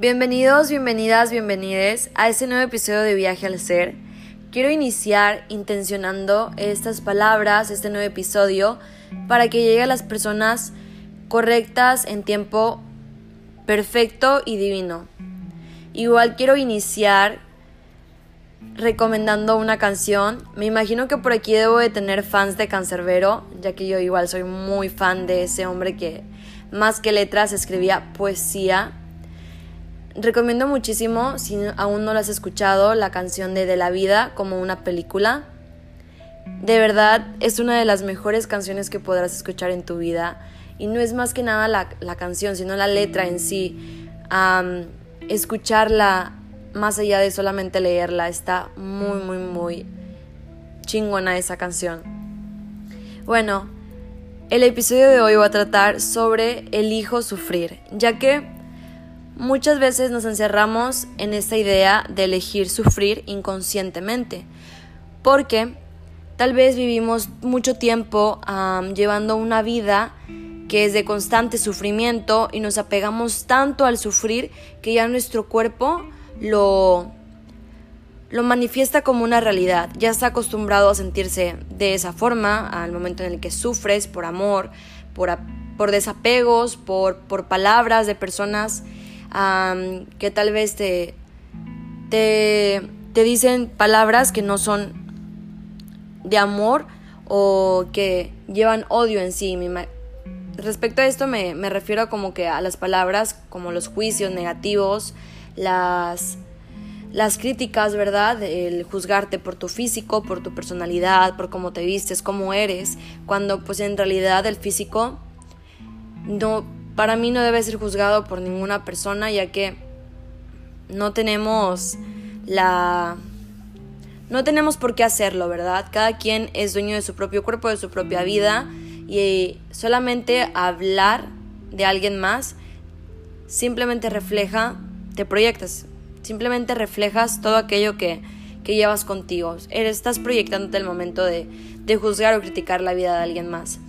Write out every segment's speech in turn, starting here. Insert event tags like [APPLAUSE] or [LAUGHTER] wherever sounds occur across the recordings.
Bienvenidos, bienvenidas, bienvenides a este nuevo episodio de Viaje al Ser. Quiero iniciar intencionando estas palabras, este nuevo episodio, para que llegue a las personas correctas en tiempo perfecto y divino. Igual quiero iniciar recomendando una canción. Me imagino que por aquí debo de tener fans de Cancerbero, ya que yo igual soy muy fan de ese hombre que más que letras escribía poesía. Recomiendo muchísimo, si aún no lo has escuchado, la canción de De la Vida como una película. De verdad, es una de las mejores canciones que podrás escuchar en tu vida. Y no es más que nada la, canción, sino la letra en sí. escucharla más allá de solamente leerla, está muy, muy, muy chingona esa canción. Bueno, el episodio de hoy va a tratar sobre el hijo sufrir, ya que muchas veces nos encerramos en esta idea de elegir sufrir inconscientemente, porque tal vez vivimos mucho tiempo llevando una vida que es de constante sufrimiento y nos apegamos tanto al sufrir que ya nuestro cuerpo lo, lo manifiesta como una realidad. Ya está acostumbrado a sentirse de esa forma al momento en el que sufres por amor, por, por desapegos, por, por, palabras de personas que tal vez te, te, te dicen palabras que no son de amor o que llevan odio en sí. Respecto a esto me, me refiero como que a las palabras como los juicios negativos, las, las críticas, ¿verdad? El juzgarte por tu físico, por tu personalidad, por cómo te vistes, cómo eres, cuando pues en realidad el físico no, para mí no debe ser juzgado por ninguna persona, ya que no tenemos la... No tenemos por qué hacerlo, ¿verdad? Cada quien es dueño de su propio cuerpo, de su propia vida, y solamente hablar de alguien más simplemente refleja te proyectas, simplemente reflejas todo aquello que, que llevas contigo. Estás proyectándote el momento de, de juzgar o criticar la vida de alguien más.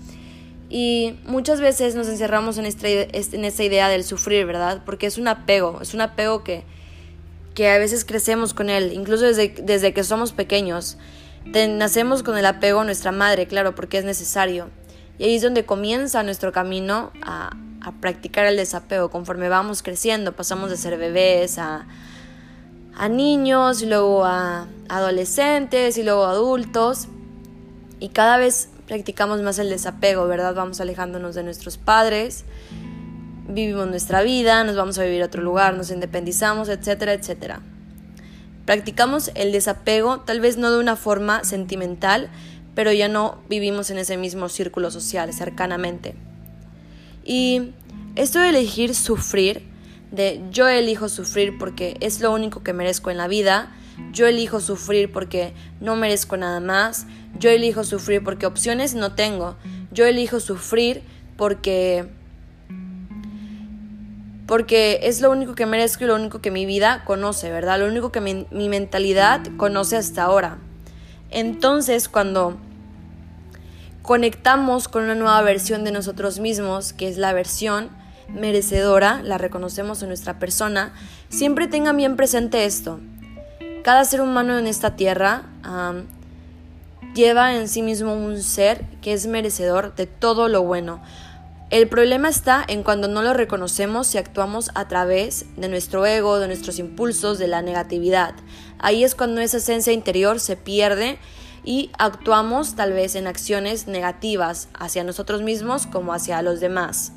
Y muchas veces nos encerramos en esta, en idea del sufrir, ¿verdad? Porque es un apego, es un apego que, que a veces crecemos con él, incluso desde, desde que somos pequeños. nacemos con el apego a nuestra madre, claro, porque es necesario. Y ahí es donde comienza nuestro camino a, a practicar el desapego conforme vamos creciendo, pasamos de ser bebés a, a niños y luego a adolescentes y luego a adultos y cada vez practicamos más el desapego, ¿verdad? Vamos alejándonos de nuestros padres, vivimos nuestra vida, nos vamos a vivir a otro lugar, nos independizamos, etcétera, etcétera. Practicamos el desapego, tal vez no de una forma sentimental, pero ya no vivimos en ese mismo círculo social cercanamente. Y esto de elegir sufrir, de yo elijo sufrir porque es lo único que merezco en la vida, yo elijo sufrir porque no merezco nada más, yo elijo sufrir porque opciones no tengo, yo elijo sufrir porque porque es lo único que merezco y lo único que mi vida conoce, ¿verdad? Lo único que mi, mi mentalidad conoce hasta ahora. Entonces, cuando conectamos con una nueva versión de nosotros mismos, que es la versión merecedora, la reconocemos en nuestra persona, siempre tengan bien presente esto. Cada ser humano en esta tierra lleva en sí mismo un ser que es merecedor de todo lo bueno. El problema está en cuando no lo reconocemos y actuamos a través de nuestro ego, de nuestros impulsos, de la negatividad. Ahí es cuando esa esencia interior se pierde y actuamos tal vez en acciones negativas hacia nosotros mismos como hacia los demás.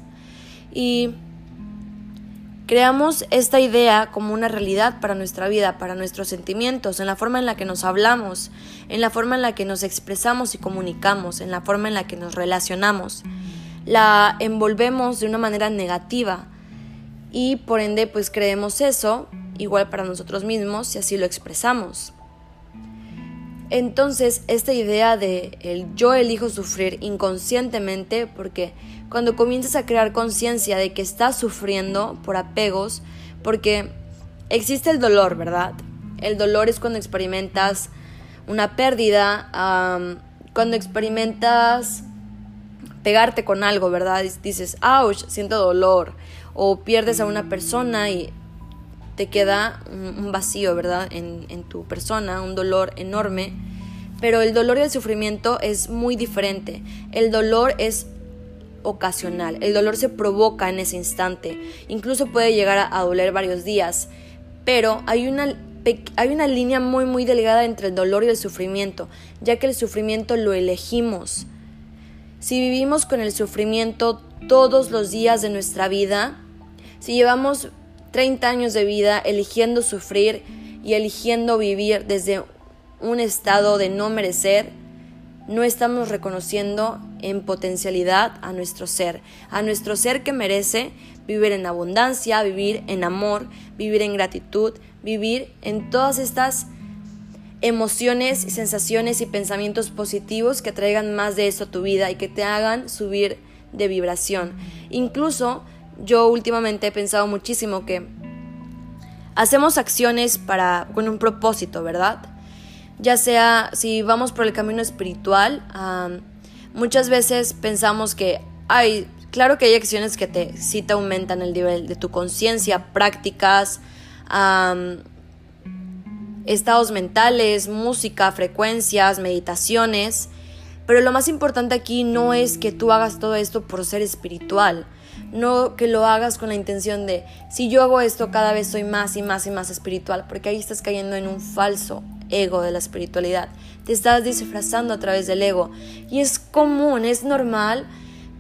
Y creamos esta idea como una realidad para nuestra vida, para nuestros sentimientos, en la forma en la que nos hablamos, en la forma en la que nos expresamos y comunicamos, en la forma en la que nos relacionamos. La envolvemos de una manera negativa y por ende pues creemos eso igual para nosotros mismos y así lo expresamos. Entonces, esta idea de el yo elijo sufrir inconscientemente, porque cuando comienzas a crear conciencia de que estás sufriendo por apegos, porque existe el dolor, ¿verdad? El dolor es cuando experimentas una pérdida, cuando experimentas pegarte con algo, ¿verdad? dices, ouch, siento dolor. O pierdes a una persona y te queda un vacío, ¿verdad? En, en tu persona, un dolor enorme. Pero el dolor y el sufrimiento es muy diferente. El dolor es ocasional. El dolor se provoca en ese instante. Incluso puede llegar a, doler varios días. Pero hay una, hay una línea muy muy delgada entre el dolor y el sufrimiento, ya que el sufrimiento lo elegimos. Si vivimos con el sufrimiento todos los días de nuestra vida, si llevamos 30 años de vida eligiendo sufrir y eligiendo vivir desde un estado de no merecer, no estamos reconociendo en potencialidad a nuestro ser, a nuestro ser que merece vivir en abundancia, vivir en amor, vivir en gratitud, vivir en todas estas emociones, sensaciones y pensamientos positivos que traigan más de eso a tu vida y que te hagan subir de vibración. Incluso yo últimamente he pensado muchísimo que hacemos acciones para con un propósito, ¿verdad? Ya sea si vamos por el camino espiritual, muchas veces pensamos que hay, claro que hay acciones que te, sí te aumentan el nivel de tu conciencia, prácticas, estados mentales, música, frecuencias, meditaciones, pero lo más importante aquí no es que tú hagas todo esto por ser espiritual, no que lo hagas con la intención de, si yo hago esto cada vez soy más y más y más espiritual, porque ahí estás cayendo en un falso ego de la espiritualidad. Te estás disfrazando a través del ego. Y es común, es normal,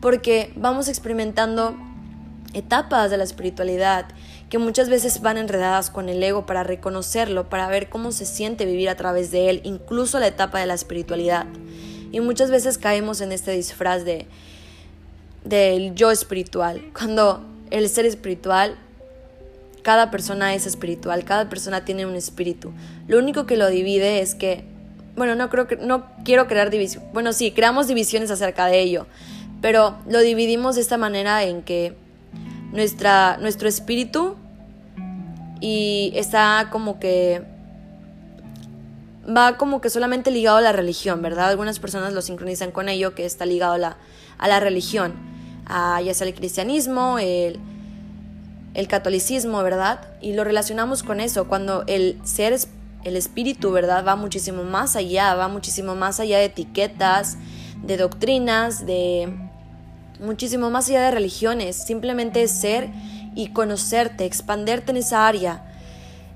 porque vamos experimentando etapas de la espiritualidad que muchas veces van enredadas con el ego para reconocerlo, para ver cómo se siente vivir a través de él, incluso la etapa de la espiritualidad. Y muchas veces caemos en este disfraz de del yo espiritual, cuando el ser espiritual cada persona es espiritual, cada persona tiene un espíritu. Lo único que lo divide es que, bueno, no creo que, no quiero crear división. Bueno, sí, creamos divisiones acerca de ello, pero lo dividimos de esta manera en que nuestra, nuestro espíritu y está como que va como que solamente ligado a la religión, ¿verdad? Algunas personas lo sincronizan con ello, que está ligado a la, a la religión, ya sea el cristianismo, el, el catolicismo, ¿verdad? Y lo relacionamos con eso, cuando el ser, el espíritu, ¿verdad? Va muchísimo más allá, va muchísimo más allá de etiquetas, de doctrinas, de muchísimo más allá de religiones, simplemente es ser y conocerte, expanderte en esa área.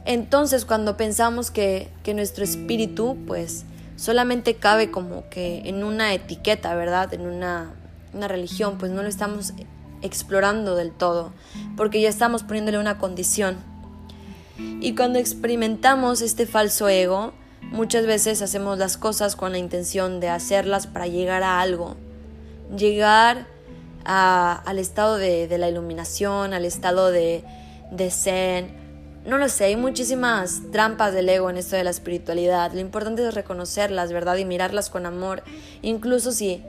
Entonces, cuando pensamos que, que nuestro espíritu, pues, solamente cabe como que en una etiqueta, ¿verdad? En una, una religión, pues no lo estamos explorando del todo, porque ya estamos poniéndole una condición. Y cuando experimentamos este falso ego, muchas veces hacemos las cosas con la intención de hacerlas para llegar a algo, llegar al estado de, la iluminación, al estado de, de zen. No lo sé, hay muchísimas trampas del ego en esto de la espiritualidad. Lo importante es reconocerlas, ¿verdad? Y mirarlas con amor. Incluso si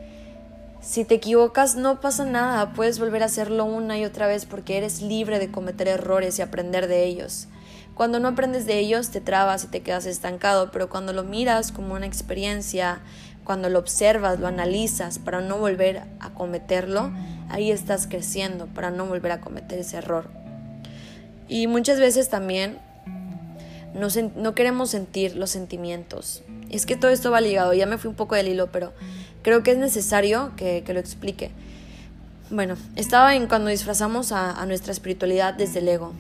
si te equivocas no pasa nada, puedes volver a hacerlo una y otra vez porque eres libre de cometer errores y aprender de ellos. Cuando no aprendes de ellos te trabas y te quedas estancado, pero cuando lo miras como una experiencia, cuando lo observas, lo analizas para no volver a cometerlo, ahí estás creciendo para no volver a cometer ese error. Y muchas veces también no, queremos sentir los sentimientos. Es que todo esto va ligado, ya me fui un poco del hilo, pero creo que es necesario que, lo explique. Bueno, estaba en cuando disfrazamos a, nuestra espiritualidad desde el ego.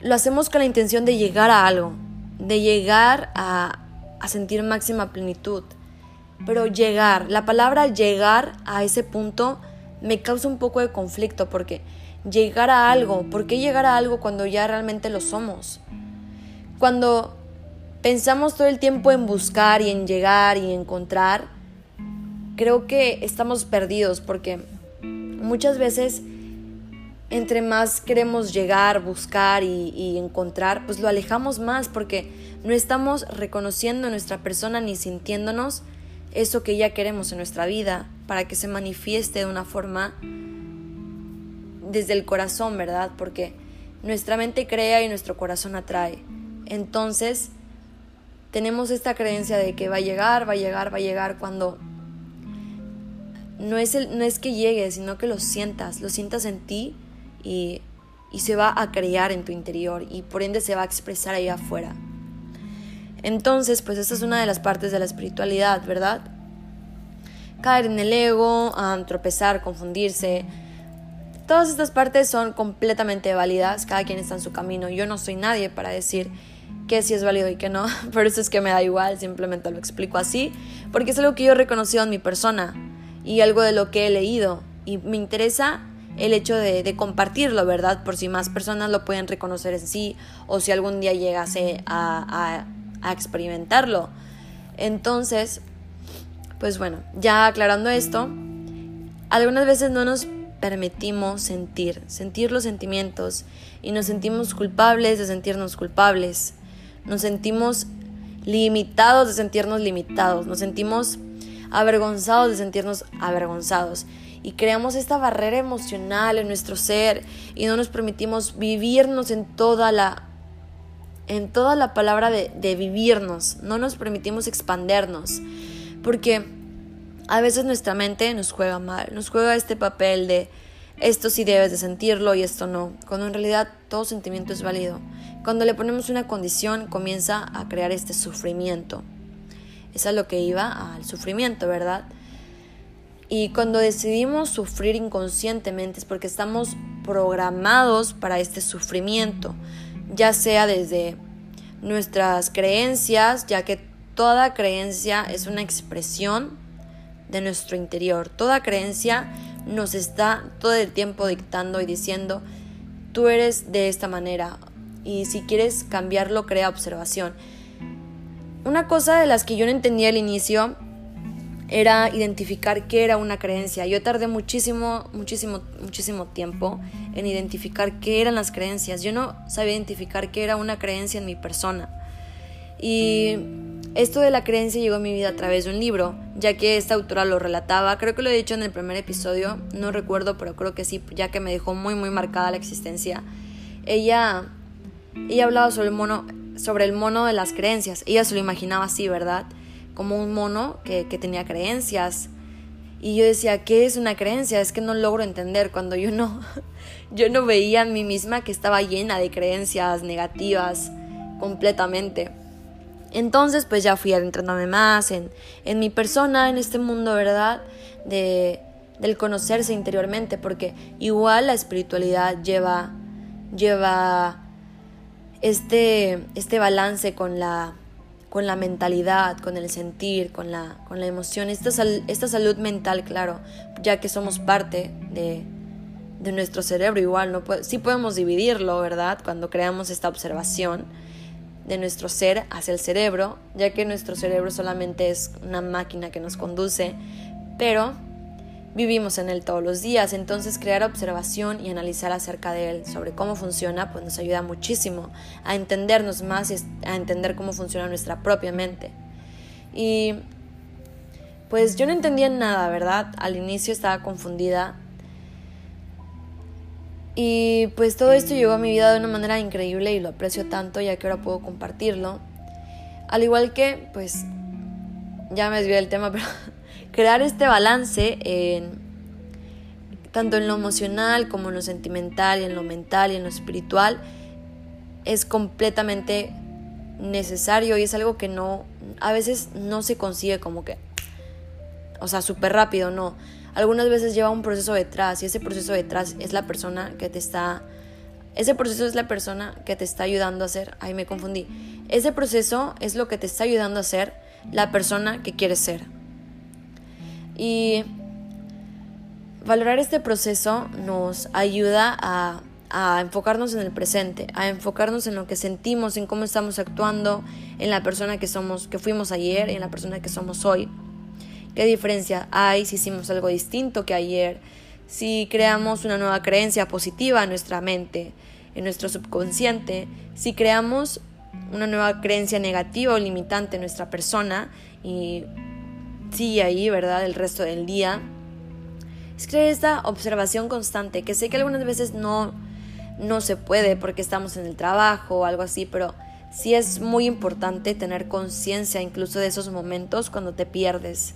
Lo hacemos con la intención de llegar a algo, de llegar a sentir máxima plenitud. Pero llegar, la palabra llegar a ese punto me causa un poco de conflicto porque llegar a algo, ¿por qué llegar a algo cuando ya realmente lo somos? Cuando pensamos todo el tiempo en buscar y en llegar y encontrar, creo que estamos perdidos porque muchas veces entre más queremos llegar, buscar y, encontrar, pues lo alejamos más porque no estamos reconociendo nuestra persona ni sintiéndonos eso que ya queremos en nuestra vida para que se manifieste de una forma desde el corazón, ¿verdad? Porque nuestra mente crea y nuestro corazón atrae. Entonces, tenemos esta creencia de que va a llegar, va a llegar, va a llegar cuando no es, el, no es que llegue, sino que lo sientas, lo sientas en ti y y se va a crear en tu interior y por ende se va a expresar ahí afuera. Entonces, pues esta es una de las partes de la espiritualidad, ¿verdad? Caer en el ego, tropezar, confundirse. Todas estas partes son completamente válidas, cada quien está en su camino. Yo no soy nadie para decir que sí es válido y que no, [LAUGHS] por eso es que me da igual, simplemente lo explico así, porque es algo que yo he reconocido en mi persona y algo de lo que he leído y me interesa el hecho de, compartirlo, ¿verdad? Por si más personas lo pueden reconocer en sí o si algún día llegase a, a experimentarlo. Entonces, pues bueno, ya aclarando esto, algunas veces no nos permitimos sentir, sentir los sentimientos y nos sentimos culpables de sentirnos culpables, nos sentimos limitados de sentirnos limitados, nos sentimos avergonzados de sentirnos avergonzados. Y creamos esta barrera emocional en nuestro ser y no nos permitimos vivirnos en toda la en toda la palabra de, de vivirnos, no nos permitimos expandernos, porque a veces nuestra mente nos juega mal, nos juega este papel de esto sí debes de sentirlo y esto no, cuando en realidad todo sentimiento es válido. Cuando le ponemos una condición comienza a crear este sufrimiento. Es a lo que iba al sufrimiento, ¿verdad? Y cuando decidimos sufrir inconscientemente es porque estamos programados para este sufrimiento, ya sea desde nuestras creencias, ya que toda creencia es una expresión de nuestro interior. Toda creencia nos está todo el tiempo dictando y diciendo, tú eres de esta manera y si quieres cambiarlo, crea observación. Una cosa de las que yo no entendía al inicio era identificar qué era una creencia. Yo tardé muchísimo, muchísimo, muchísimo tiempo en identificar qué eran las creencias. Yo no sabía identificar qué era una creencia en mi persona. Y esto de la creencia llegó a mi vida a través de un libro, ya que esta autora lo relataba, creo que lo he dicho en el primer episodio, no recuerdo, pero creo que sí, ya que me dejó muy muy marcada la existencia. Ella ella hablaba sobre el mono sobre el mono de las creencias. Ella se lo imaginaba así, ¿verdad? Como un mono que, que tenía creencias. Y yo decía, ¿qué es una creencia? Es que no logro entender cuando yo no, [LAUGHS] yo no veía a mí misma que estaba llena de creencias negativas completamente. Entonces, pues ya fui adentrándome más en, en mi persona, en este mundo, ¿verdad? De, del conocerse interiormente, porque igual la espiritualidad lleva, lleva este, este balance con la, con la mentalidad, con el sentir, con la, con la emoción, esta, esta salud mental, claro, ya que somos parte de, de nuestro cerebro, igual, no sí podemos dividirlo, ¿verdad? Cuando creamos esta observación de nuestro ser hacia el cerebro, ya que nuestro cerebro solamente es una máquina que nos conduce, pero vivimos en él todos los días, entonces crear observación y analizar acerca de él, sobre cómo funciona, pues nos ayuda muchísimo a entendernos más y a entender cómo funciona nuestra propia mente. Y pues yo no entendía nada, ¿verdad? Al inicio estaba confundida y pues todo esto llegó a mi vida de una manera increíble y lo aprecio tanto ya que ahora puedo compartirlo. Al igual que, pues, ya me desvié del tema, [LAUGHS] pero crear este balance en tanto en lo emocional como en lo sentimental y en lo mental y en lo espiritual es completamente necesario y es algo que no a veces no se consigue como que o sea, súper rápido, no algunas veces lleva un proceso detrás y ese proceso detrás es la persona que te está... Ese proceso es la persona que te está ayudando a ser... Ay, me confundí. Ese proceso es lo que te está ayudando a ser la persona que quieres ser. Y valorar este proceso nos ayuda a, a, enfocarnos en el presente, a enfocarnos en lo que sentimos, en cómo estamos actuando, en la persona que somos, que fuimos ayer y en la persona que somos hoy. ¿Qué diferencia hay si hicimos algo distinto que ayer? Si creamos una nueva creencia positiva en nuestra mente, en nuestro subconsciente, si creamos una nueva creencia negativa o limitante en nuestra persona y sigue ahí, ¿verdad? El resto del día. Es crear esta observación constante, que sé que algunas veces no, no se puede porque estamos en el trabajo o algo así, pero sí es muy importante tener conciencia incluso de esos momentos cuando te pierdes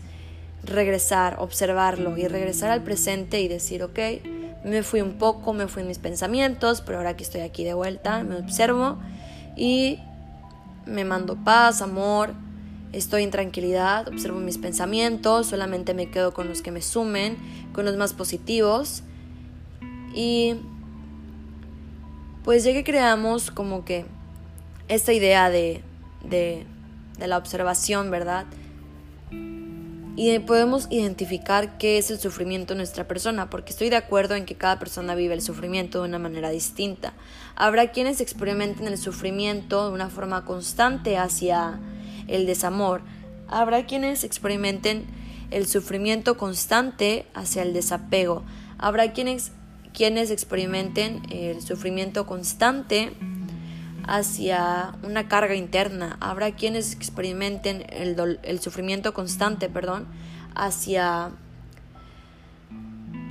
regresar, observarlo y regresar al presente y decir, ok, Me fui un poco, me fui en mis pensamientos, pero ahora que estoy aquí de vuelta, me observo y me mando paz, amor, estoy en tranquilidad, observo mis pensamientos, solamente me quedo con los que me sumen, con los más positivos. Y pues ya que creamos como que esta idea de, de, de la observación, ¿verdad? Y podemos identificar qué es el sufrimiento en nuestra persona, porque estoy de acuerdo en que cada persona vive el sufrimiento de una manera distinta. Habrá quienes experimenten el sufrimiento de una forma constante hacia el desamor. Habrá quienes experimenten el sufrimiento constante hacia el desapego. Habrá quienes, quienes experimenten el sufrimiento constante hacia una carga interna. Habrá quienes experimenten el, el sufrimiento constante, perdón, hacia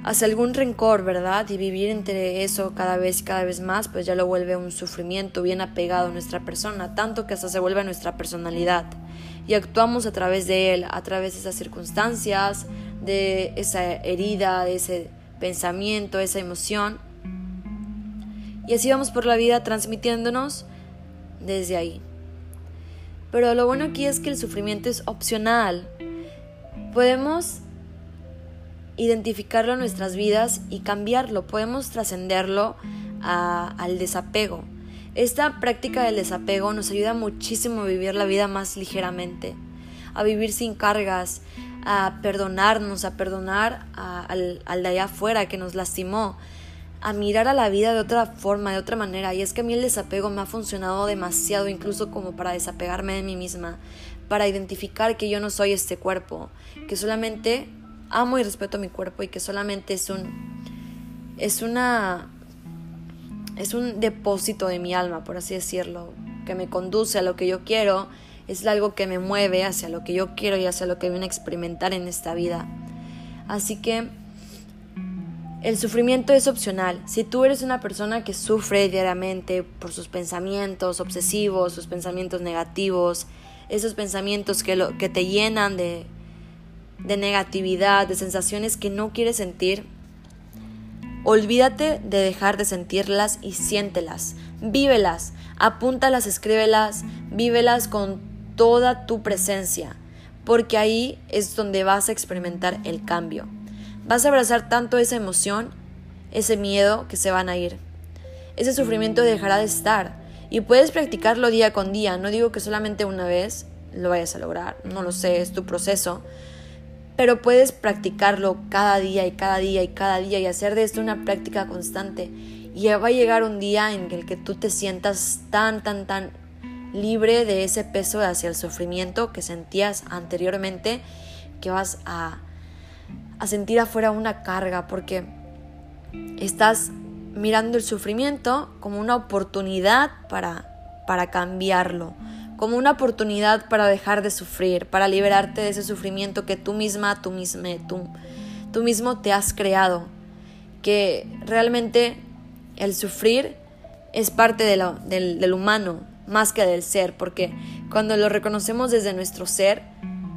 hacia algún rencor, ¿verdad? Y vivir entre eso cada vez, cada vez más, pues ya lo vuelve un sufrimiento bien apegado a nuestra persona, tanto que hasta se vuelve nuestra personalidad. Y actuamos a través de él, a través de esas circunstancias, de esa herida, de ese pensamiento, esa emoción. Y así vamos por la vida transmitiéndonos desde ahí. Pero lo bueno aquí es que el sufrimiento es opcional. Podemos identificarlo en nuestras vidas y cambiarlo, podemos trascenderlo al desapego. Esta práctica del desapego nos ayuda muchísimo a vivir la vida más ligeramente, a vivir sin cargas, a perdonarnos, a perdonar al, al de allá afuera que nos lastimó, a mirar a la vida de otra forma, de otra manera. Y es que a mí el desapego me ha funcionado demasiado, incluso como para desapegarme de mí misma, para identificar que yo no soy este cuerpo, que solamente amo y respeto mi cuerpo y que solamente es un es una es un depósito de mi alma, por así decirlo, que me conduce a lo que yo quiero, es algo que me mueve hacia lo que yo quiero y hacia lo que viene a experimentar en esta vida. Así que el sufrimiento es opcional. Si tú eres una persona que sufre diariamente por sus pensamientos obsesivos, sus pensamientos negativos, esos pensamientos que, te llenan de, de negatividad, de sensaciones que no quieres sentir, olvídate de dejar de sentirlas y siéntelas, vívelas, apúntalas, escríbelas, vívelas con toda tu presencia, porque ahí es donde vas a experimentar el cambio. Vas a abrazar tanto esa emoción, ese miedo que se van a ir. Ese sufrimiento dejará de estar y puedes practicarlo día con día. No digo que solamente una vez lo vayas a lograr, no lo sé, es tu proceso. Pero puedes practicarlo cada día y cada día y cada día y hacer de esto una práctica constante. Y va a llegar un día en el que tú te sientas tan, tan, tan libre de ese peso hacia el sufrimiento que sentías anteriormente que vas a a sentir afuera una carga porque estás mirando el sufrimiento como una oportunidad para, para cambiarlo, como una oportunidad para dejar de sufrir, para liberarte de ese sufrimiento que tú misma, tú mismo, tú, tú mismo te has creado, que realmente el sufrir es parte de lo, del, del humano más que del ser, porque cuando lo reconocemos desde nuestro ser,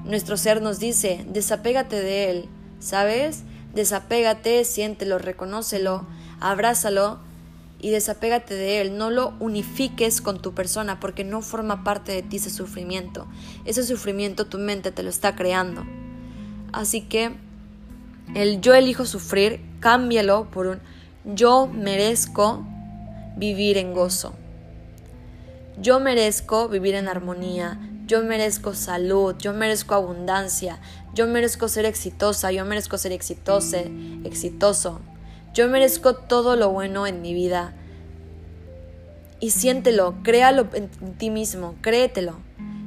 nuestro ser nos dice, desapégate de él, ¿sabes? Desapégate, siéntelo, reconócelo, abrázalo y desapégate de él. No lo unifiques con tu persona porque no forma parte de ti ese sufrimiento. Ese sufrimiento tu mente te lo está creando. Así que el yo elijo sufrir, cámbialo por un yo merezco vivir en gozo. Yo merezco vivir en armonía, yo merezco salud, yo merezco abundancia, yo merezco ser exitosa, yo merezco ser exitosa, exitoso. Yo merezco todo lo bueno en mi vida. Y siéntelo, créalo en ti mismo, créetelo,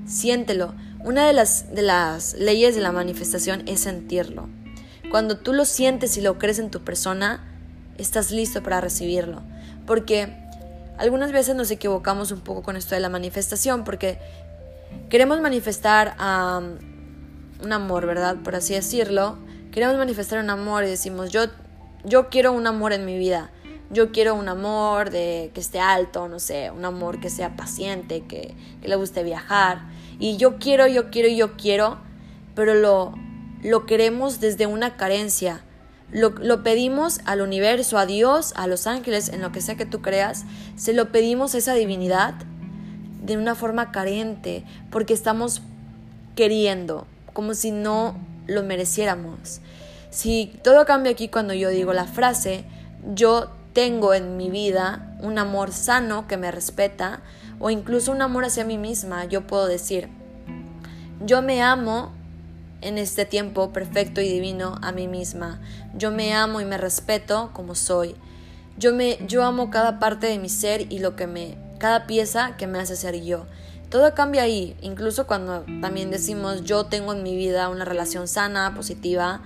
siéntelo. Una de las, de las leyes de la manifestación es sentirlo. Cuando tú lo sientes y lo crees en tu persona, estás listo para recibirlo. Porque algunas veces nos equivocamos un poco con esto de la manifestación, porque queremos manifestar a un amor, ¿verdad? Por así decirlo. Queremos manifestar un amor y decimos, yo, yo quiero un amor en mi vida. Yo quiero un amor de que esté alto, no sé, un amor que sea paciente, que, le guste viajar. Y yo quiero, yo quiero, yo quiero, pero lo, lo queremos desde una carencia, lo, lo, pedimos al universo, a Dios, a los ángeles, en lo que sea que tú creas, se lo pedimos a esa divinidad de una forma carente, porque estamos queriendo, como si no lo mereciéramos. Si todo cambia aquí cuando yo digo la frase, yo tengo en mi vida un amor sano que me respeta, o incluso un amor hacia mí misma, yo puedo decir, yo me amo en este tiempo perfecto y divino a mí misma. Yo me amo y me respeto como soy. Yo me yo amo cada parte de mi ser y lo que me cada pieza que me hace ser yo. Todo cambia ahí, incluso cuando también decimos yo tengo en mi vida una relación sana, positiva.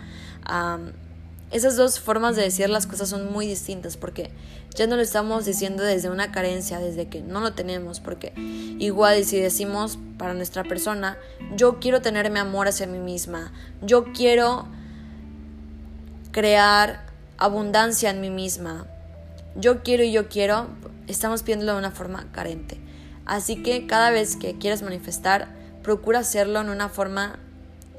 esas dos formas de decir las cosas son muy distintas porque ya no lo estamos diciendo desde una carencia, desde que no lo tenemos, porque igual si decimos para nuestra persona, yo quiero tenerme amor hacia mí misma, yo quiero crear abundancia en mí misma, yo quiero y yo quiero, estamos pidiéndolo de una forma carente. Así que cada vez que quieras manifestar, procura hacerlo en una forma,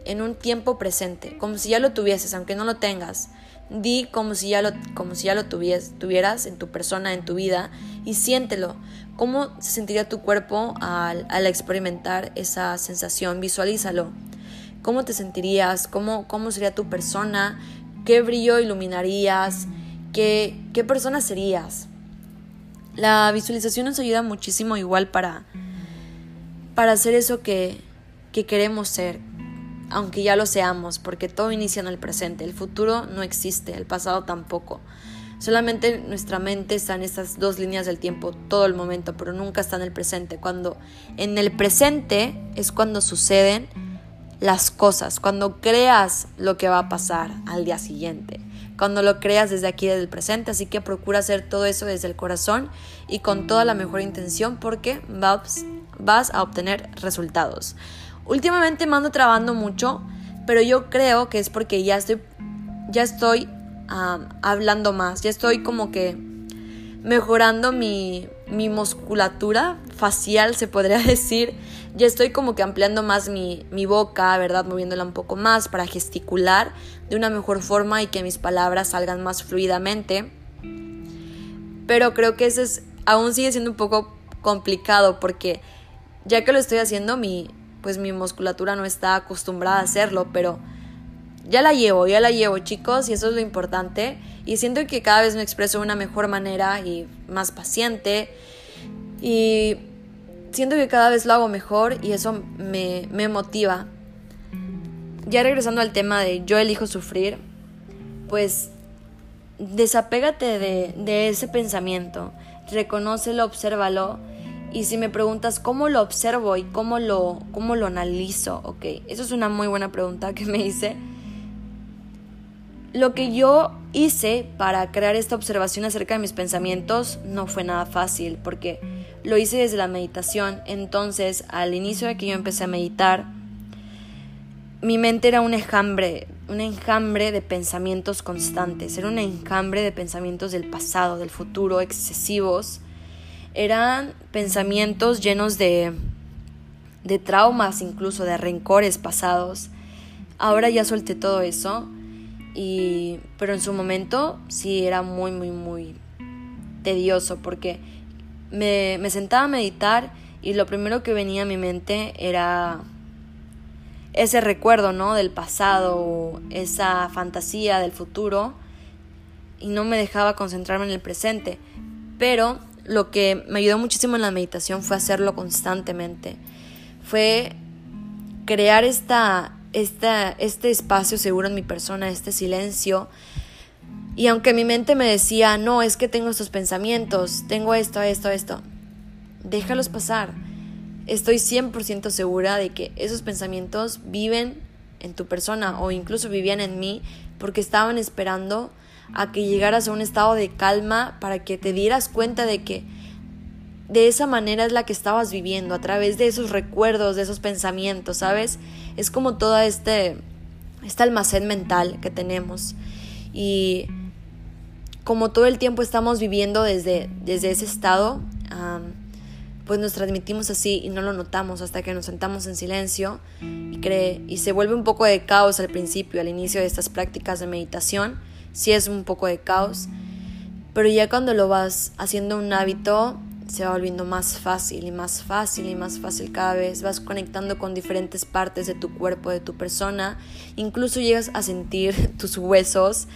en un tiempo presente, como si ya lo tuvieses, aunque no lo tengas. Di como si ya lo, como si ya lo tuvieras en tu persona, en tu vida, y siéntelo. ¿Cómo se sentiría tu cuerpo al, al experimentar esa sensación? Visualízalo. ¿Cómo te sentirías? ¿Cómo, cómo sería tu persona? ¿Qué brillo iluminarías? ¿Qué, qué persona serías? La visualización nos ayuda muchísimo igual para, para hacer eso que, que queremos ser, aunque ya lo seamos, porque todo inicia en el presente. El futuro no existe, el pasado tampoco. Solamente nuestra mente está en estas dos líneas del tiempo todo el momento, pero nunca está en el presente. Cuando en el presente es cuando suceden las cosas, cuando creas lo que va a pasar al día siguiente, cuando lo creas desde aquí, desde el presente. Así que procura hacer todo eso desde el corazón y con toda la mejor intención porque vas, vas a obtener resultados. Últimamente me ando trabando mucho, pero yo creo que es porque ya estoy, ya estoy hablando más, ya estoy como que mejorando mi, mi musculatura facial, se podría [LAUGHS] decir. Ya estoy como que ampliando más mi, mi, boca, ¿verdad? Moviéndola un poco más para gesticular de una mejor forma y que mis palabras salgan más fluidamente. Pero creo que eso es, aún sigue siendo un poco complicado porque ya que lo estoy haciendo, mi, pues mi musculatura no está acostumbrada a hacerlo, pero ya la llevo, ya la llevo chicos y eso es lo importante y siento que cada vez me expreso de una mejor manera y más paciente y siento que cada vez lo hago mejor y eso me, me motiva. Ya regresando al tema de yo elijo sufrir, pues desapégate de, de ese pensamiento, reconócelo, obsérvalo y si me preguntas cómo lo observo y cómo lo, cómo lo analizo, ok, eso es una muy buena pregunta que me hice. Lo que yo hice para crear esta observación acerca de mis pensamientos no fue nada fácil porque lo hice desde la meditación. Entonces, al inicio de que yo empecé a meditar, mi mente era un enjambre, un enjambre de pensamientos constantes, era un enjambre de pensamientos del pasado, del futuro, excesivos eran pensamientos llenos de, de traumas, incluso de rencores pasados. Ahora ya solté todo eso, y, pero en su momento sí era muy, muy, muy tedioso porque me, me sentaba a meditar y lo primero que venía a mi mente era ese recuerdo, ¿no? Del pasado, esa fantasía del futuro y no me dejaba concentrarme en el presente. Pero lo que me ayudó muchísimo en la meditación fue hacerlo constantemente. Fue crear esta, esta, este espacio seguro en mi persona, este silencio. Y aunque mi mente me decía, no, es que tengo estos pensamientos, tengo esto, esto, esto, déjalos pasar. Estoy 100% segura de que esos pensamientos viven en tu persona o incluso vivían en mí porque estaban esperando a que llegaras a un estado de calma para que te dieras cuenta de que de esa manera es la que estabas viviendo, a través de esos recuerdos, de esos pensamientos, ¿sabes? Es como todo este, este almacén mental que tenemos. Y como todo el tiempo estamos viviendo desde, desde ese estado, pues nos transmitimos así y no lo notamos hasta que nos sentamos en silencio y, cree, y se vuelve un poco de caos al principio, al inicio de estas prácticas de meditación sí es un poco de caos, pero ya cuando lo vas haciendo un hábito, se va volviendo más fácil y más fácil y más fácil cada vez. Vas conectando con diferentes partes de tu cuerpo, de tu persona. Incluso llegas a sentir [LAUGHS] tus huesos,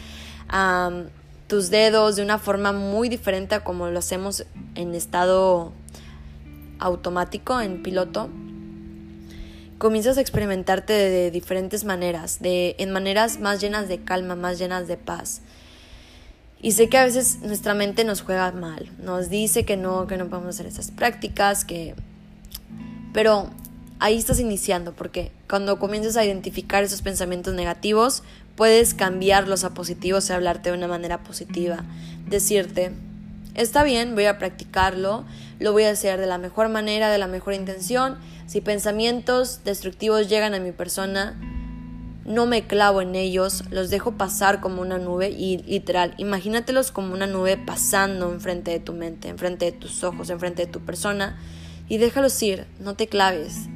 tus dedos de una forma muy diferente a como lo hacemos en estado automático, en piloto. Comienzas a experimentarte de, diferentes maneras, de, en maneras más llenas de calma, más llenas de paz. Y sé que a veces nuestra mente nos juega mal, nos dice que no, que no podemos hacer esas prácticas, que... Pero ahí estás iniciando, porque cuando comienzas a identificar esos pensamientos negativos, puedes cambiarlos a positivos y hablarte de una manera positiva. Decirte, está bien, voy a practicarlo, lo voy a hacer de la mejor manera, de la mejor intención. Si pensamientos destructivos llegan a mi persona, no me clavo en ellos, los dejo pasar como una nube y literal, imagínatelos como una nube pasando enfrente de tu mente, enfrente de tus ojos, enfrente de tu persona y déjalos ir, no te claves.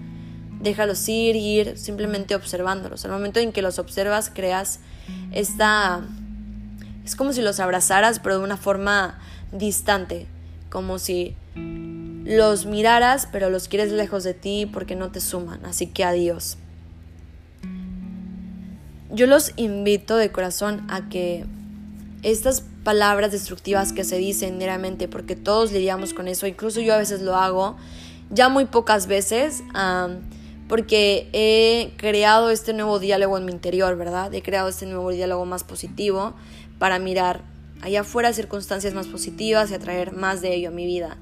Déjalos ir, ir simplemente observándolos. Al momento en que los observas, creas esta... Es como si los abrazaras, pero de una forma distante, como si los miraras, pero los quieres lejos de ti porque no te suman. Así que adiós yo los invito de corazón a que estas palabras destructivas que se dicen diariamente, porque todos lidiamos con eso, incluso yo a veces lo hago, ya muy pocas veces, porque he creado este nuevo diálogo en mi interior, ¿verdad? He creado este nuevo diálogo más positivo para mirar allá afuera circunstancias más positivas y atraer más de ello a mi vida.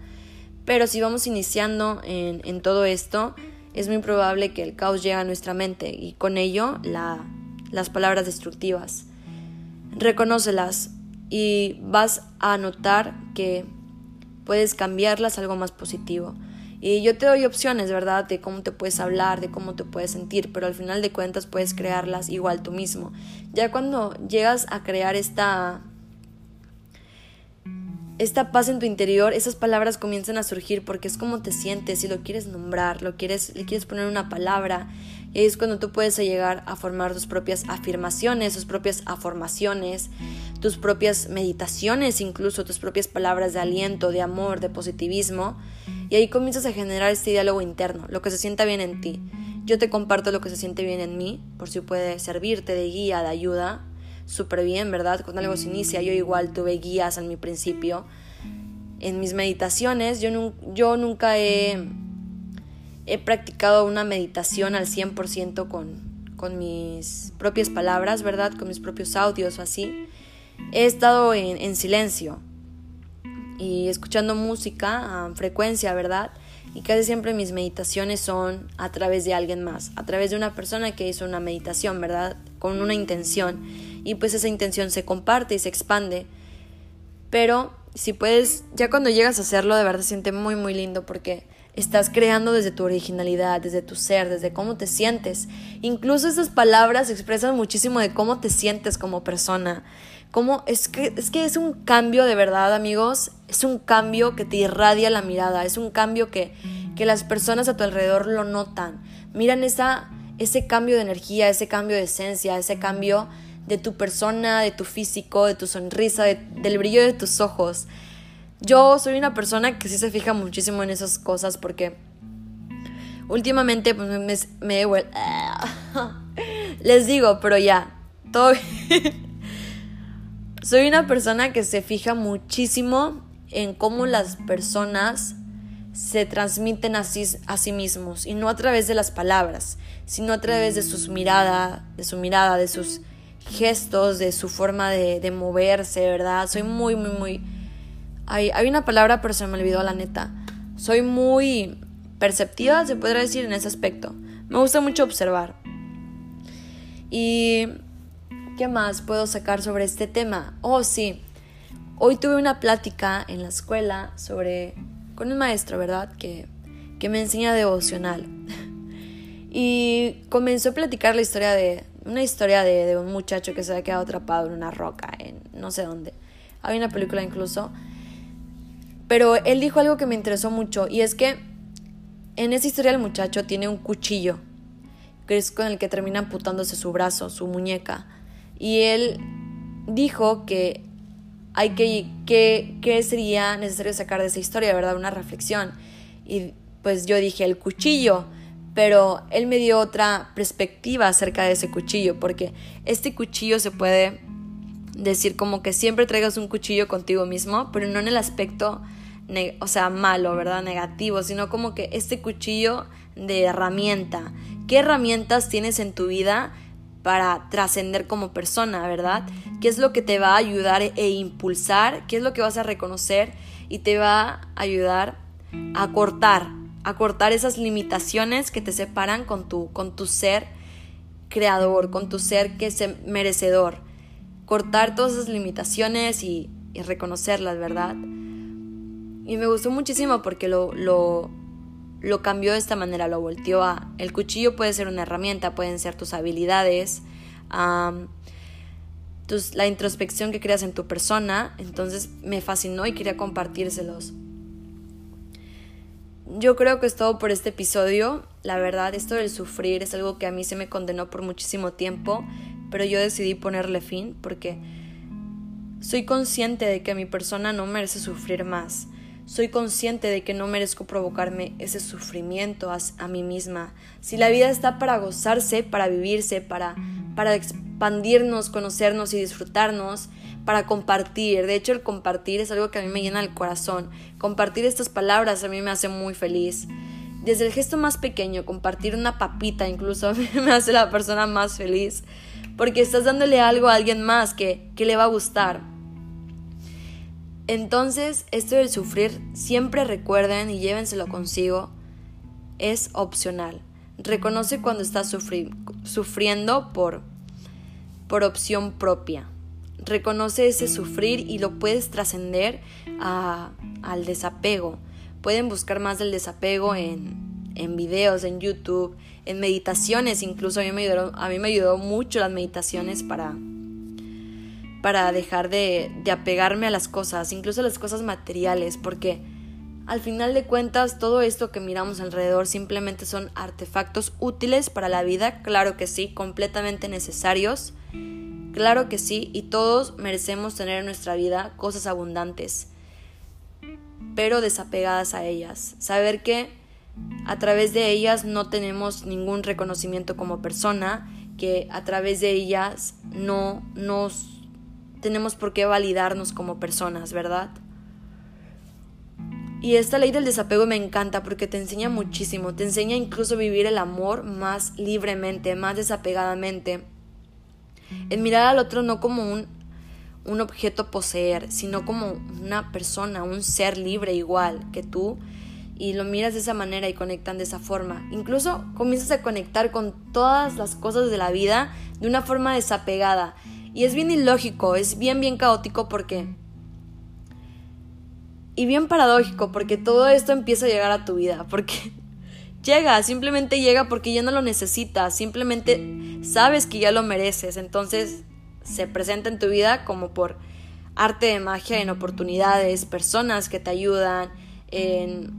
Pero si vamos iniciando en, todo esto, es muy probable que el caos llegue a nuestra mente y con ello la las palabras destructivas. Reconócelas y vas a notar que puedes cambiarlas a algo más positivo. Y yo te doy opciones, ¿verdad? De cómo te puedes hablar, de cómo te puedes sentir, pero al final de cuentas puedes crearlas igual tú mismo. Ya cuando llegas a crear esta esta paz en tu interior, esas palabras comienzan a surgir porque es como te sientes y lo quieres nombrar, lo quieres, le quieres poner una palabra. Y es cuando tú puedes llegar a formar tus propias afirmaciones, tus propias afirmaciones, tus propias meditaciones, incluso tus propias palabras de aliento, de amor, de positivismo. Y ahí comienzas a generar este diálogo interno, lo que se sienta bien en ti. Yo te comparto lo que se siente bien en mí, por si puede servirte de guía, de ayuda súper bien, ¿verdad? Cuando algo se inicia, yo igual tuve guías en mi principio. En mis meditaciones, yo, nunca he, he practicado una meditación al 100% con, con mis propias palabras, ¿verdad? Con mis propios audios o así. He estado en silencio y escuchando música a frecuencia, ¿verdad? Y casi siempre mis meditaciones son a través de alguien más, a través de una persona que hizo una meditación, ¿verdad? Con una intención y pues esa intención se comparte y se expande. Pero si puedes, ya cuando llegas a hacerlo, de verdad se siente muy, muy lindo porque estás creando desde tu originalidad, desde tu ser, desde cómo te sientes. Incluso esas palabras expresan muchísimo de cómo te sientes como persona. Es que es que es un cambio de verdad, amigos, es un cambio que te irradia la mirada, es un cambio que, que las personas a tu alrededor lo notan. Miran esa, ese cambio de energía, ese cambio de esencia, ese cambio de tu persona, de tu físico, de tu sonrisa, del brillo de tus ojos. Yo soy una persona que sí se fija muchísimo en esas cosas porque últimamente pues, me, me, me [LAUGHS] les digo, pero ya, todo Soy una persona que se fija muchísimo en cómo las personas se transmiten a sí, a sí mismos y no a través de las palabras, sino a través de sus mirada, de su mirada, de sus gestos, de su forma de, moverse, ¿verdad? Soy muy, muy, muy... Hay, hay una palabra, pero se me olvidó la neta. Soy muy perceptiva, se podría decir, en ese aspecto. Me gusta mucho observar. ¿Y qué más puedo sacar sobre este tema? Oh, sí. Hoy tuve una plática en la escuela sobre... con un maestro, ¿verdad? Que, que me enseña devocional. [LAUGHS] y comenzó a platicar la historia de, una historia de, un muchacho que se había quedado atrapado en una roca, en no sé dónde. Hay una película incluso. Pero él dijo algo que me interesó mucho y es que en esa historia el muchacho tiene un cuchillo, que es con el que termina amputándose su brazo, su muñeca. Y él dijo que hay que, que, que sería necesario sacar de esa historia, ¿verdad? Una reflexión. Y pues yo dije, el cuchillo, pero él me dio otra perspectiva acerca de ese cuchillo, porque este cuchillo se puede decir como que siempre traigas un cuchillo contigo mismo, pero no en el aspecto, o sea, malo, ¿verdad? Negativo, sino como que este cuchillo de herramienta. ¿Qué herramientas tienes en tu vida para trascender como persona, verdad? ¿Qué es lo que te va a ayudar e impulsar? ¿Qué es lo que vas a reconocer y te va a ayudar a cortar, a cortar esas limitaciones que te separan con tu, con tu ser creador, con tu ser que es merecedor? cortar todas esas limitaciones y, reconocerlas, ¿verdad? Y me gustó muchísimo porque lo, lo, lo cambió de esta manera, lo volteó a... El cuchillo puede ser una herramienta, pueden ser tus habilidades, tus, la introspección que creas en tu persona, entonces me fascinó y quería compartírselos. Yo creo que es todo por este episodio. La verdad, esto del sufrir es algo que a mí se me condenó por muchísimo tiempo pero yo decidí ponerle fin porque soy consciente de que mi persona no merece sufrir más. Soy consciente de que no merezco provocarme ese sufrimiento a, mí misma. Si la vida está para gozarse, para vivirse, para, para expandirnos, conocernos y disfrutarnos, para compartir. De hecho, el compartir es algo que a mí me llena el corazón. Compartir estas palabras a mí me hace muy feliz. Desde el gesto más pequeño, compartir una papita incluso [LAUGHS] me hace la persona más feliz porque estás dándole algo a alguien más que, que le va a gustar. Entonces, esto del sufrir, siempre recuerden y llévenselo consigo, es opcional. Reconoce cuando estás sufriendo por, por opción propia. Reconoce ese sufrir y lo puedes trascender al desapego. Pueden buscar más del desapego en, en videos, en YouTube, en meditaciones, incluso a mí me ayudó, a mí me ayudó mucho las meditaciones para, para dejar de, de apegarme a las cosas, incluso a las cosas materiales, porque al final de cuentas todo esto que miramos alrededor simplemente son artefactos útiles para la vida, claro que sí, completamente necesarios, claro que sí, y todos merecemos tener en nuestra vida cosas abundantes, pero desapegadas a ellas, saber que a través de ellas no tenemos ningún reconocimiento como persona, que a través de ellas no nos tenemos por qué validarnos como personas, ¿verdad? Y esta ley del desapego me encanta porque te enseña muchísimo, te enseña incluso a vivir el amor más libremente, más desapegadamente. En mirar al otro no como un, un objeto poseer, sino como una persona, un ser libre igual que tú y lo miras de esa manera y conectan de esa forma. Incluso comienzas a conectar con todas las cosas de la vida de una forma desapegada. Y es bien ilógico, es bien, bien caótico porque... Y bien paradójico porque todo esto empieza a llegar a tu vida. Porque [LAUGHS] llega, simplemente llega porque ya no lo necesitas, simplemente sabes que ya lo mereces. Entonces se presenta en tu vida como por arte de magia, en oportunidades, personas que te ayudan, en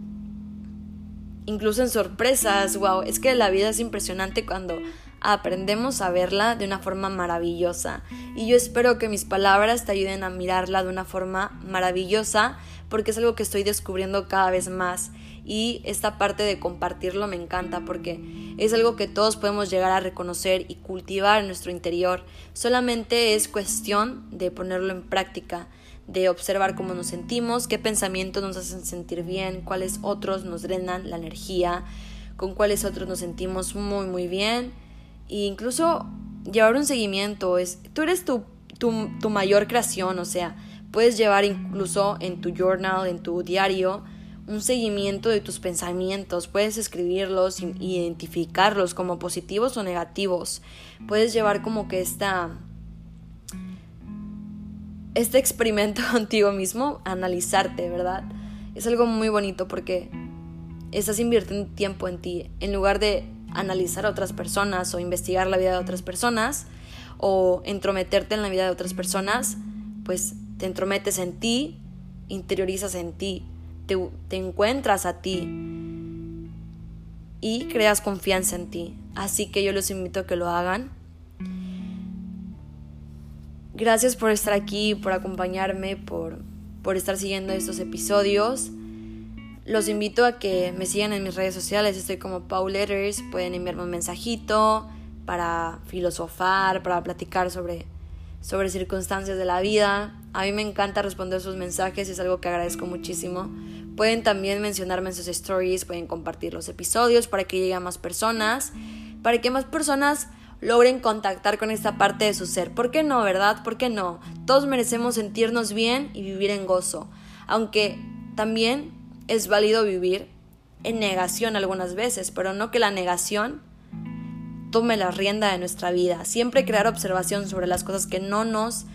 incluso en sorpresas, wow, es que la vida es impresionante cuando aprendemos a verla de una forma maravillosa. Y yo espero que mis palabras te ayuden a mirarla de una forma maravillosa, porque es algo que estoy descubriendo cada vez más. Y esta parte de compartirlo me encanta porque es algo que todos podemos llegar a reconocer y cultivar en nuestro interior. Solamente es cuestión de ponerlo en práctica de observar cómo nos sentimos, qué pensamientos nos hacen sentir bien, cuáles otros nos drenan la energía, con cuáles otros nos sentimos muy muy bien e incluso llevar un seguimiento es tú eres tu, tu, tu mayor creación o sea puedes llevar incluso en tu journal en tu diario un seguimiento de tus pensamientos, puedes escribirlos, identificarlos como positivos o negativos, puedes llevar como que esta este experimento [LAUGHS] contigo mismo, analizarte, ¿verdad? Es algo muy bonito porque estás invirtiendo tiempo en ti. En lugar de analizar a otras personas o investigar la vida de otras personas o entrometerte en la vida de otras personas, pues te entrometes en ti, interiorizas en ti, te, te encuentras a ti y creas confianza en ti. Así que yo los invito a que lo hagan Gracias por estar aquí, por acompañarme, por, por estar siguiendo estos episodios. Los invito a que me sigan en mis redes sociales. Estoy como Paul Letters. Pueden enviarme un mensajito para filosofar, para platicar sobre, sobre circunstancias de la vida. A mí me encanta responder sus mensajes, es algo que agradezco muchísimo. Pueden también mencionarme en sus stories, pueden compartir los episodios para que llegue a más personas, para que más personas logren contactar con esta parte de su ser. ¿Por qué no, verdad? ¿Por qué no? Todos merecemos sentirnos bien y vivir en gozo, aunque también es válido vivir en negación algunas veces, pero no que la negación tome la rienda de nuestra vida. Siempre crear observación sobre las cosas que no nos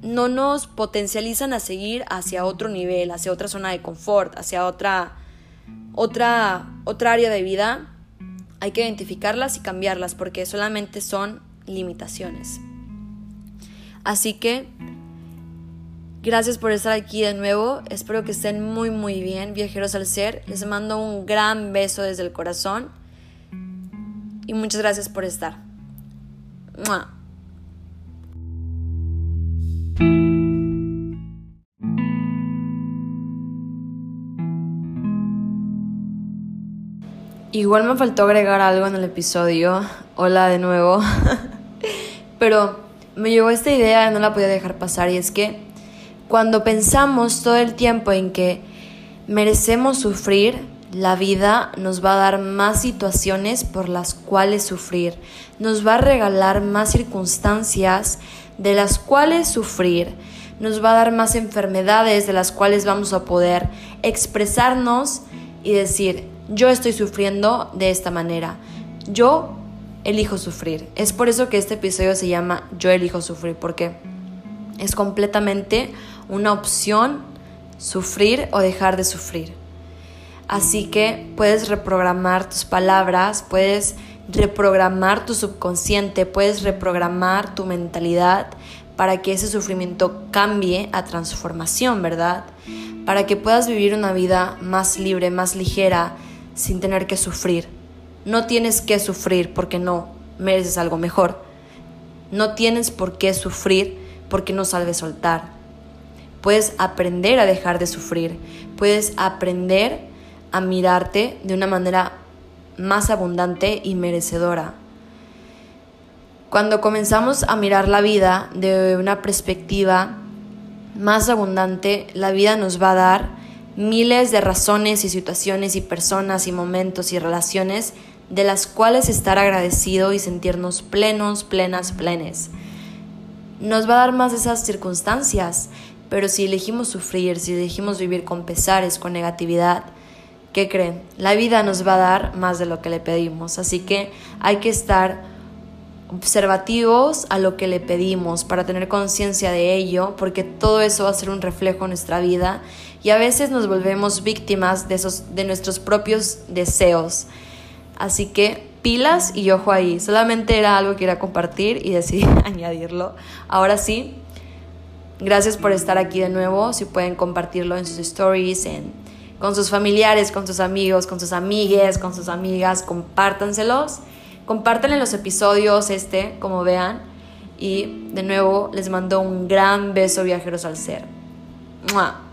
no nos potencializan a seguir hacia otro nivel, hacia otra zona de confort, hacia otra otra otra área de vida. Hay que identificarlas y cambiarlas porque solamente son limitaciones. Así que gracias por estar aquí de nuevo. Espero que estén muy muy bien, viajeros al ser. Les mando un gran beso desde el corazón y muchas gracias por estar. Igual me faltó agregar algo en el episodio. Hola de nuevo. [LAUGHS] Pero me llegó esta idea y no la podía dejar pasar y es que cuando pensamos todo el tiempo en que merecemos sufrir, la vida nos va a dar más situaciones por las cuales sufrir, nos va a regalar más circunstancias de las cuales sufrir, nos va a dar más enfermedades de las cuales vamos a poder expresarnos y decir, yo estoy sufriendo de esta manera, yo elijo sufrir. Es por eso que este episodio se llama Yo elijo sufrir, porque es completamente una opción sufrir o dejar de sufrir. Así que puedes reprogramar tus palabras, puedes reprogramar tu subconsciente, puedes reprogramar tu mentalidad para que ese sufrimiento cambie a transformación, ¿verdad? Para que puedas vivir una vida más libre, más ligera, sin tener que sufrir. No tienes que sufrir porque no mereces algo mejor. No tienes por qué sufrir porque no sabes soltar. Puedes aprender a dejar de sufrir. Puedes aprender a mirarte de una manera más abundante y merecedora. Cuando comenzamos a mirar la vida de una perspectiva más abundante, la vida nos va a dar miles de razones y situaciones y personas y momentos y relaciones de las cuales estar agradecido y sentirnos plenos, plenas, plenes. Nos va a dar más de esas circunstancias, pero si elegimos sufrir, si elegimos vivir con pesares, con negatividad, ¿qué creen? La vida nos va a dar más de lo que le pedimos, así que hay que estar observativos a lo que le pedimos para tener conciencia de ello, porque todo eso va a ser un reflejo en nuestra vida y a veces nos volvemos víctimas de, esos, de nuestros propios deseos. Así que pilas y ojo ahí, solamente era algo que quería compartir y decidí [LAUGHS] añadirlo. Ahora sí, gracias por estar aquí de nuevo, si pueden compartirlo en sus stories, en con sus familiares, con sus amigos, con sus amigues, con sus amigas, compártanselos. Compártanle los episodios este, como vean. Y de nuevo les mando un gran beso viajeros al ser. ¡Mua!